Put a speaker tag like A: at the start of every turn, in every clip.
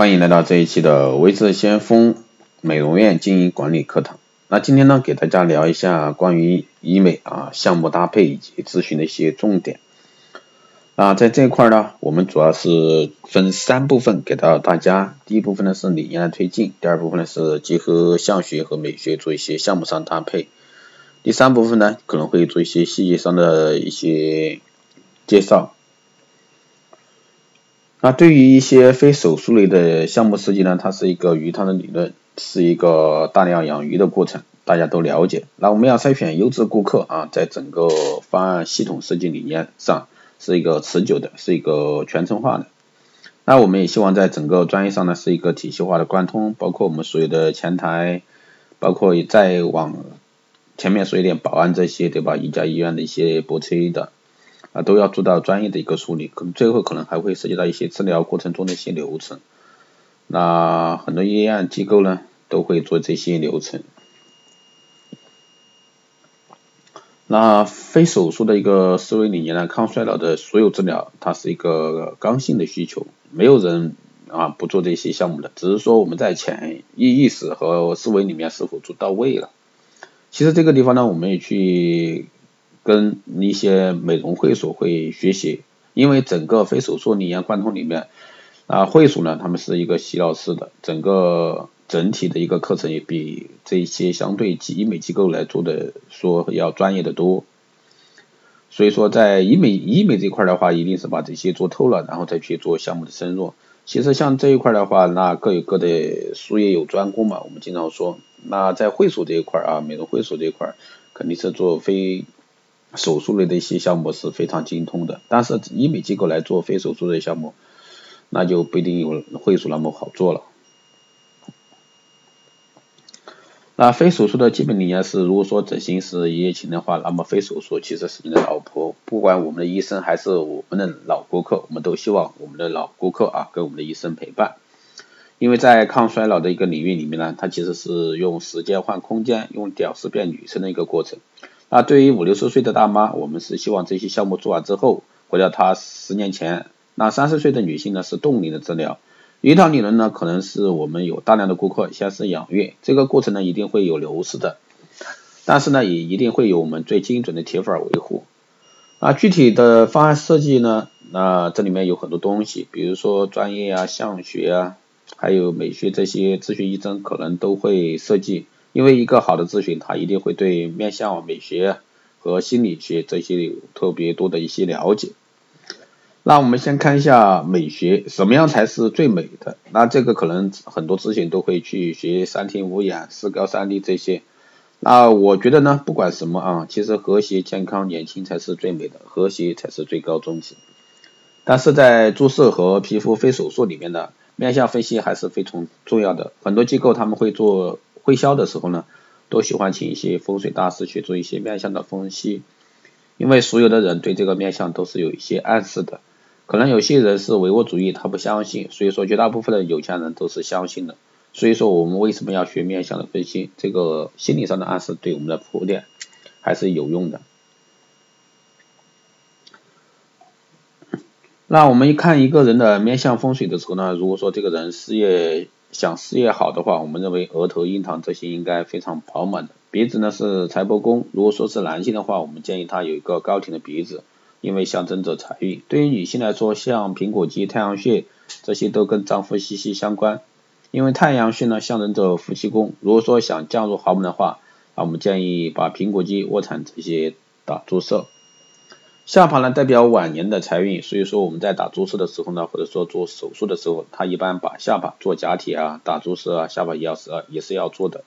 A: 欢迎来到这一期的微智先锋美容院经营管理课堂。那今天呢，给大家聊一下关于医美啊项目搭配以及咨询的一些重点。啊，在这一块呢，我们主要是分三部分给到大家。第一部分呢是理念的推进，第二部分呢是结合相学和美学做一些项目上搭配，第三部分呢可能会做一些细节上的一些介绍。那对于一些非手术类的项目设计呢，它是一个鱼塘的理论，是一个大量养鱼的过程，大家都了解。那我们要筛选优质顾客啊，在整个方案系统设计理念上是一个持久的，是一个全程化的。那我们也希望在整个专业上呢是一个体系化的贯通，包括我们所有的前台，包括再往前面说一点保安这些，对吧？一家医院的一些博车的。啊，都要做到专业的一个梳理，可能最后可能还会涉及到一些治疗过程中的一些流程。那很多医院机构呢，都会做这些流程。那非手术的一个思维理念呢，抗衰老的所有治疗，它是一个刚性的需求，没有人啊不做这些项目的，只是说我们在潜意意识和思维里面是否做到位了。其实这个地方呢，我们也去。跟一些美容会所会学习，因为整个非手术理念贯通里面，啊会所呢他们是一个洗脑式的，整个整体的一个课程也比这些相对医美机构来做的说要专业的多。所以说在医美医美这块的话，一定是把这些做透了，然后再去做项目的深入。其实像这一块的话，那各有各的术业有专攻嘛，我们经常说，那在会所这一块啊，美容会所这一块肯定是做非。手术类的一些项目是非常精通的，但是医美机构来做非手术类项目，那就不一定有会所那么好做了。那非手术的基本理念是，如果说整形是一夜情的话，那么非手术其实是你的老婆。不管我们的医生还是我们的老顾客，我们都希望我们的老顾客啊跟我们的医生陪伴。因为在抗衰老的一个领域里面呢，它其实是用时间换空间，用屌丝变女生的一个过程。那对于五六十岁的大妈，我们是希望这些项目做完之后，回到她十年前。那三十岁的女性呢，是冻龄的治疗。鱼塘理论呢，可能是我们有大量的顾客先是养育，这个过程呢一定会有流失的，但是呢也一定会有我们最精准的铁粉维护。啊，具体的方案设计呢，那这里面有很多东西，比如说专业啊、相学啊，还有美学这些咨询医生可能都会设计。因为一个好的咨询，他一定会对面向美学和心理学这些有特别多的一些了解。那我们先看一下美学，什么样才是最美的？那这个可能很多咨询都会去学三庭五眼、四高三低这些。那我觉得呢，不管什么啊，其实和谐、健康、年轻才是最美的，和谐才是最高宗旨。但是在注射和皮肤非手术里面的面相分析还是非常重要的。很多机构他们会做。推销的时候呢，都喜欢请一些风水大师去做一些面相的分析，因为所有的人对这个面相都是有一些暗示的，可能有些人是唯物主义，他不相信，所以说绝大部分的有钱人都是相信的，所以说我们为什么要学面相的分析？这个心理上的暗示对我们的铺垫还是有用的。那我们一看一个人的面相风水的时候呢，如果说这个人事业，想事业好的话，我们认为额头、印堂这些应该非常饱满的。鼻子呢是财帛宫，如果说是男性的话，我们建议他有一个高挺的鼻子，因为象征着财运。对于女性来说，像苹果肌、太阳穴这些都跟丈夫息息相关，因为太阳穴呢象征着夫妻宫。如果说想降入豪门的话，那我们建议把苹果肌、卧蚕这些打注射。下巴呢代表晚年的财运，所以说我们在打注射的时候呢，或者说做手术的时候，他一般把下巴做假体啊、打注射啊，下巴也要是也是要做的。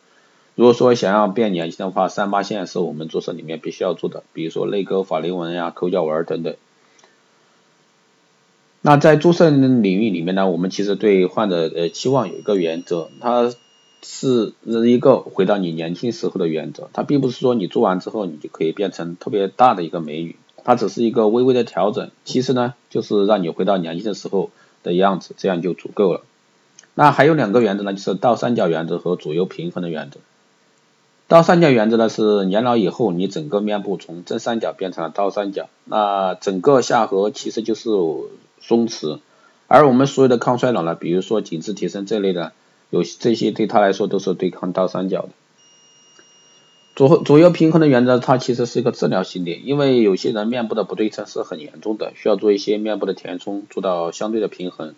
A: 如果说想要变年轻的话，三八线是我们注射里面必须要做的，比如说泪沟、法令纹呀、抠脚纹等等。那在注射领域里面呢，我们其实对患者呃期望有一个原则，它是一个回到你年轻时候的原则，它并不是说你做完之后你就可以变成特别大的一个美女。它只是一个微微的调整，其实呢，就是让你回到年轻的时候的样子，这样就足够了。那还有两个原则呢，就是倒三角原则和左右平衡的原则。倒三角原则呢是年老以后，你整个面部从正三角变成了倒三角，那整个下颌其实就是松弛，而我们所有的抗衰老呢，比如说紧致提升这类的，有这些对他来说都是对抗倒三角的。左左右平衡的原则，它其实是一个治疗系列，因为有些人面部的不对称是很严重的，需要做一些面部的填充，做到相对的平衡。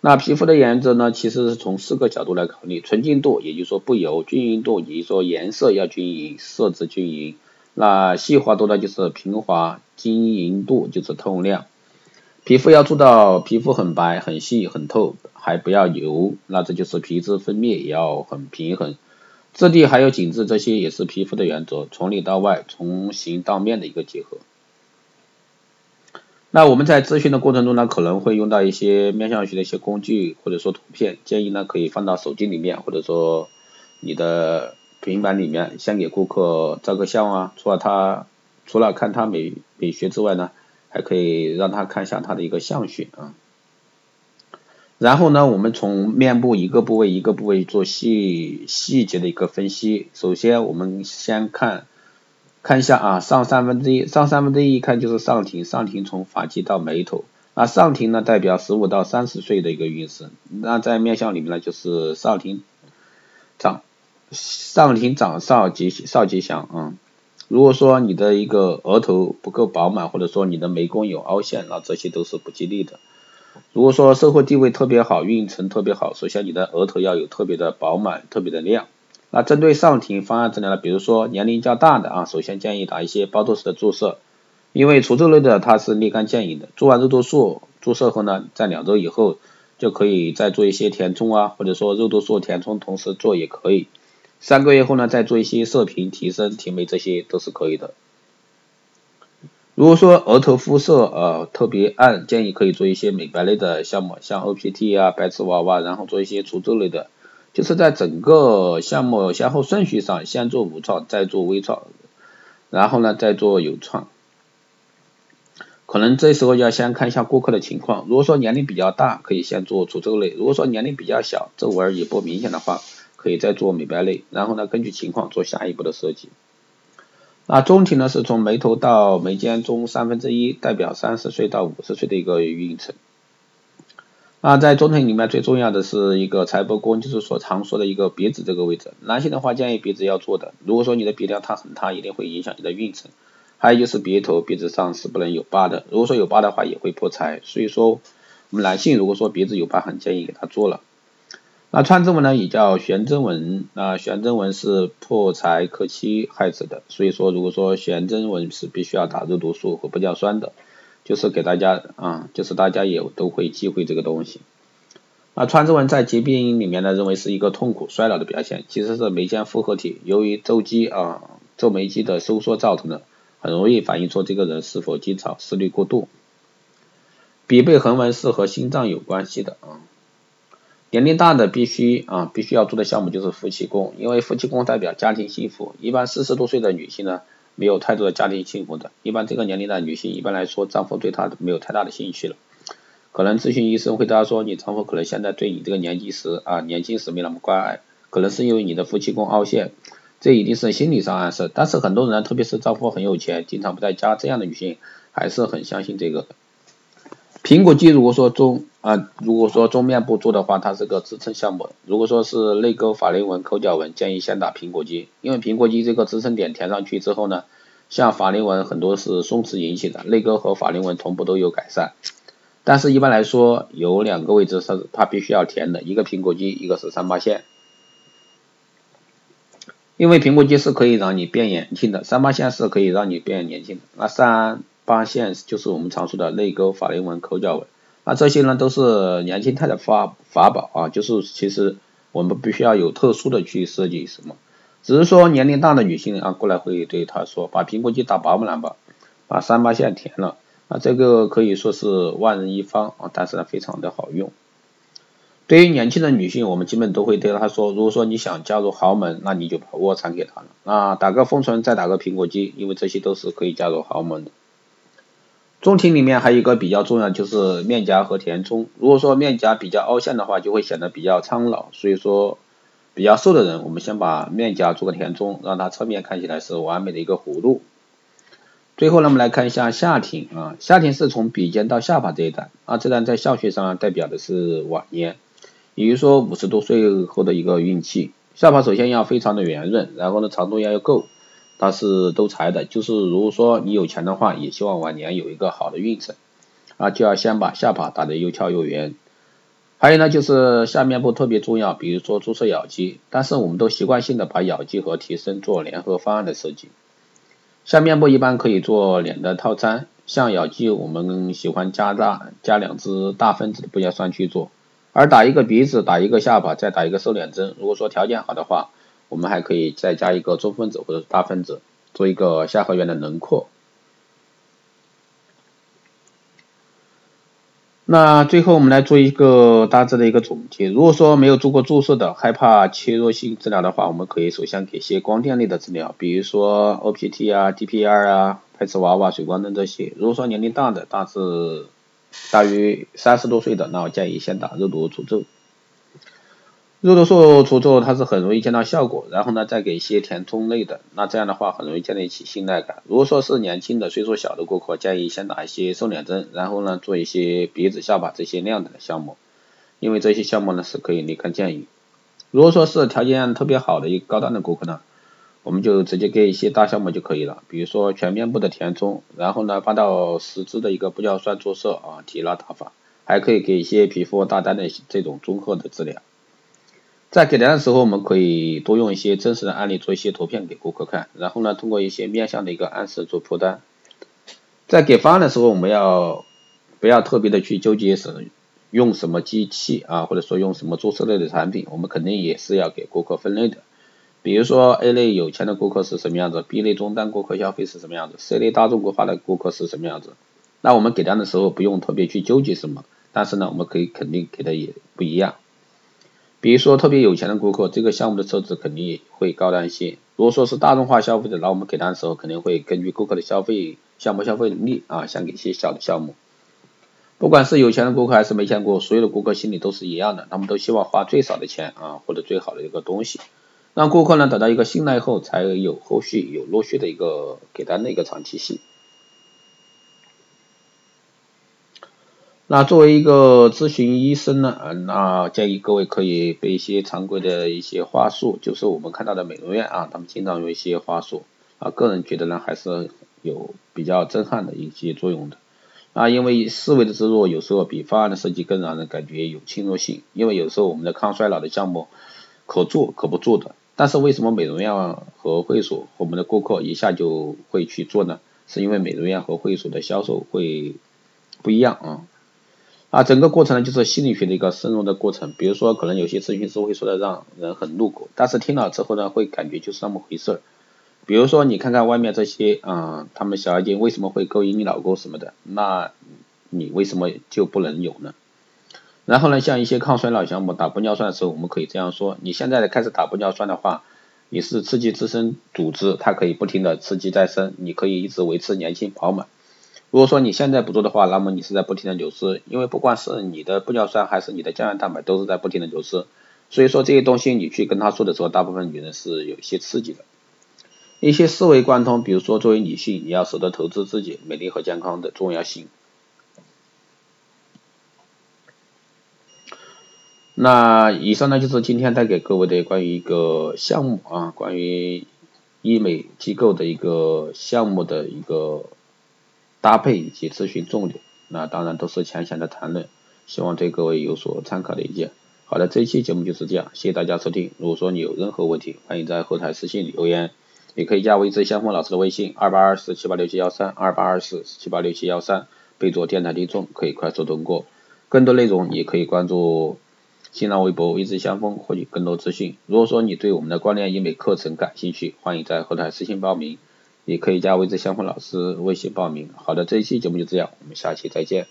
A: 那皮肤的原则呢，其实是从四个角度来考虑：纯净度，也就是说不油；均匀度，也就是说颜色要均匀，色泽均匀。那细滑度呢，就是平滑；晶莹度就是透亮。皮肤要做到皮肤很白、很细、很透，还不要油。那这就是皮脂分泌也要很平衡。质地还有紧致，这些也是皮肤的原则，从里到外，从形到面的一个结合。那我们在咨询的过程中呢，可能会用到一些面相学的一些工具或者说图片，建议呢可以放到手机里面，或者说你的平板里面，先给顾客照个相啊。除了他除了看他美美学之外呢，还可以让他看一下他的一个相学啊。然后呢，我们从面部一个部位一个部位做细细节的一个分析。首先，我们先看看一下啊，上三分之一，上三分之一看就是上庭，上庭从发际到眉头。那上庭呢，代表十五到三十岁的一个运势。那在面相里面呢，就是上庭长上庭长少吉少吉祥啊。如果说你的一个额头不够饱满，或者说你的眉弓有凹陷，那这些都是不吉利的。如果说社会地位特别好，运程特别好，首先你的额头要有特别的饱满，特别的亮。那针对上庭方案治疗呢，比如说年龄较大的啊，首先建议打一些包头式的注射，因为除皱类的它是立竿见影的。做完肉毒素注射后呢，在两周以后就可以再做一些填充啊，或者说肉毒素填充同时做也可以。三个月后呢，再做一些射频提升、提眉，这些都是可以的。如果说额头肤色呃特别暗，建议可以做一些美白类的项目，像 OPT 啊、白瓷娃娃，然后做一些除皱类的，就是在整个项目先后顺序上，先做无创，再做微创，然后呢再做有创。可能这时候要先看一下顾客的情况，如果说年龄比较大，可以先做除皱类；如果说年龄比较小，皱纹也不明显的话，可以再做美白类，然后呢根据情况做下一步的设计。那中庭呢，是从眉头到眉间中三分之一，代表三十岁到五十岁的一个运程。那在中庭里面最重要的是一个财帛宫，就是所常说的一个鼻子这个位置。男性的话建议鼻子要做的，如果说你的鼻梁塌很塌，一定会影响你的运程。还有就是鼻头，鼻子上是不能有疤的，如果说有疤的话也会破财。所以说，我们男性如果说鼻子有疤，很建议给他做了。那穿针纹呢，也叫悬针纹，那悬针纹是破财克妻害子的，所以说如果说悬针纹是必须要打肉毒素和玻尿酸的，就是给大家啊，就是大家也都会忌讳这个东西。那穿针纹在疾病里面呢，认为是一个痛苦衰老的表现，其实是眉间复合体由于皱肌啊皱眉肌的收缩造成的，很容易反映出这个人是否经常思虑过度。鼻背横纹是和心脏有关系的啊。年龄大的必须啊，必须要做的项目就是夫妻宫，因为夫妻宫代表家庭幸福。一般四十多岁的女性呢，没有太多的家庭幸福的。一般这个年龄的女性，一般来说丈夫对她没有太大的兴趣了。可能咨询医生会她说，你丈夫可能现在对你这个年纪时啊，年轻时没那么关爱，可能是因为你的夫妻宫凹陷，这一定是心理上暗示。但是很多人，特别是丈夫很有钱，经常不在家，这样的女性还是很相信这个。苹果肌如果说中啊，如果说中面部做的话，它是个支撑项目。如果说是泪沟、法令纹、口角纹，建议先打苹果肌，因为苹果肌这个支撑点填上去之后呢，像法令纹很多是松弛引起的，泪沟和法令纹同步都有改善。但是一般来说，有两个位置是它必须要填的，一个苹果肌，一个是三八线。因为苹果肌是可以让你变年轻的，三八线是可以让你变年轻的。那三。八线就是我们常说的泪沟、法令纹、口角纹，那这些呢都是年轻态的法法宝啊，就是其实我们不需要有特殊的去设计什么，只是说年龄大的女性啊过来会对她说，把苹果肌打饱满吧，把三八线填了，啊这个可以说是万人一方啊，但是呢非常的好用。对于年轻的女性，我们基本都会对她说，如果说你想加入豪门，那你就把卧蚕给她了，啊打个丰唇，再打个苹果肌，因为这些都是可以加入豪门的。中庭里面还有一个比较重要，就是面颊和填充。如果说面颊比较凹陷的话，就会显得比较苍老。所以说，比较瘦的人，我们先把面颊做个填充，让它侧面看起来是完美的一个弧度。最后呢，我们来看一下下庭啊，下庭是从鼻尖到下巴这一段啊，这段在相学上代表的是晚年，也就是说五十多岁后的一个运气。下巴首先要非常的圆润，然后呢长度要够，它是都财的，就是如果说你有钱的话，也希望晚年有一个好的运程啊，就要先把下巴打得又翘又圆。还有呢，就是下面部特别重要，比如说注射咬肌，但是我们都习惯性的把咬肌和提升做联合方案的设计。下面部一般可以做脸的套餐，像咬肌我们喜欢加大加两支大分子的玻尿酸去做，而打一个鼻子，打一个下巴，再打一个瘦脸针。如果说条件好的话，我们还可以再加一个中分子或者是大分子，做一个下颌缘的轮廓。那最后我们来做一个大致的一个总结。如果说没有做过注射的，害怕切弱性治疗的话，我们可以首先给些光电类的治疗，比如说 OPT 啊、DPR 啊、拍磁娃娃、水光灯这些。如果说年龄大的，大致大于三十多岁的，那我建议先打肉毒除皱。肉毒素除皱它是很容易见到效果，然后呢再给一些填充类的，那这样的话很容易建立起信赖感。如果说是年轻的岁数小的顾客，建议先打一些瘦脸针，然后呢做一些鼻子、下巴这些亮点的项目，因为这些项目呢是可以立竿见影。如果说是条件特别好的一个高端的顾客呢，我们就直接给一些大项目就可以了，比如说全面部的填充，然后呢八到十支的一个玻尿酸注射啊提拉打法，还可以给一些皮肤大单的这种综合的治疗。在给单的时候，我们可以多用一些真实的案例做一些图片给顾客看，然后呢，通过一些面向的一个暗示做铺单。在给方案的时候，我们要不要特别的去纠结是用什么机器啊，或者说用什么注册类的产品，我们肯定也是要给顾客分类的。比如说 A 类有钱的顾客是什么样子，B 类中端顾客消费是什么样子，C 类大众固化的顾客是什么样子。那我们给单的时候不用特别去纠结什么，但是呢，我们可以肯定给的也不一样。比如说特别有钱的顾客，这个项目的设置肯定会高端一些。如果说是大众化消费者，那我们给单的时候肯定会根据顾客的消费项目消费能力啊，先给一些小的项目。不管是有钱的顾客还是没钱顾客，所有的顾客心里都是一样的，他们都希望花最少的钱啊，获得最好的一个东西。让顾客呢得到一个信赖后，才有后续有陆续的一个给单的一个长期性。那作为一个咨询医生呢，那建议各位可以背一些常规的一些话术，就是我们看到的美容院啊，他们经常用一些话术啊，个人觉得呢还是有比较震撼的一些作用的啊，因为思维的植入有时候比方案的设计更让人感觉有侵入性，因为有时候我们的抗衰老的项目可做可不做的，但是为什么美容院和会所我们的顾客一下就会去做呢？是因为美容院和会所的销售会不一样啊。啊，整个过程呢就是心理学的一个深入的过程。比如说，可能有些咨询师会说的让人很入口，但是听了之后呢，会感觉就是那么回事儿。比如说，你看看外面这些，嗯，他们小妖精为什么会勾引你老公什么的，那你为什么就不能有呢？然后呢，像一些抗衰老项目打玻尿酸的时候，我们可以这样说：你现在开始打玻尿酸的话，你是刺激自身组织，它可以不停的刺激再生，你可以一直维持年轻饱满。如果说你现在不做的话，那么你是在不停的流失，因为不管是你的玻尿酸还是你的胶原蛋白都是在不停的流失，所以说这些东西你去跟他说的时候，大部分女人是有一些刺激的，一些思维贯通，比如说作为女性，你要舍得投资自己美丽和健康的重要性。那以上呢就是今天带给各位的关于一个项目啊，关于医美机构的一个项目的一个。搭配以及咨询重点，那当然都是浅显的谈论，希望对各位有所参考的意见。好的，这一期节目就是这样，谢谢大家收听。如果说你有任何问题，欢迎在后台私信留言，也可以加微之相锋老师的微信二八二四七八六七幺三二八二四七八六七幺三，备注电台听众，可以快速通过。更多内容也可以关注新浪微博微之相锋，获取更多资讯。如果说你对我们的光电医美课程感兴趣，欢迎在后台私信报名。也可以加微之相关老师微信报名。好的，这一期节目就这样，我们下期再见。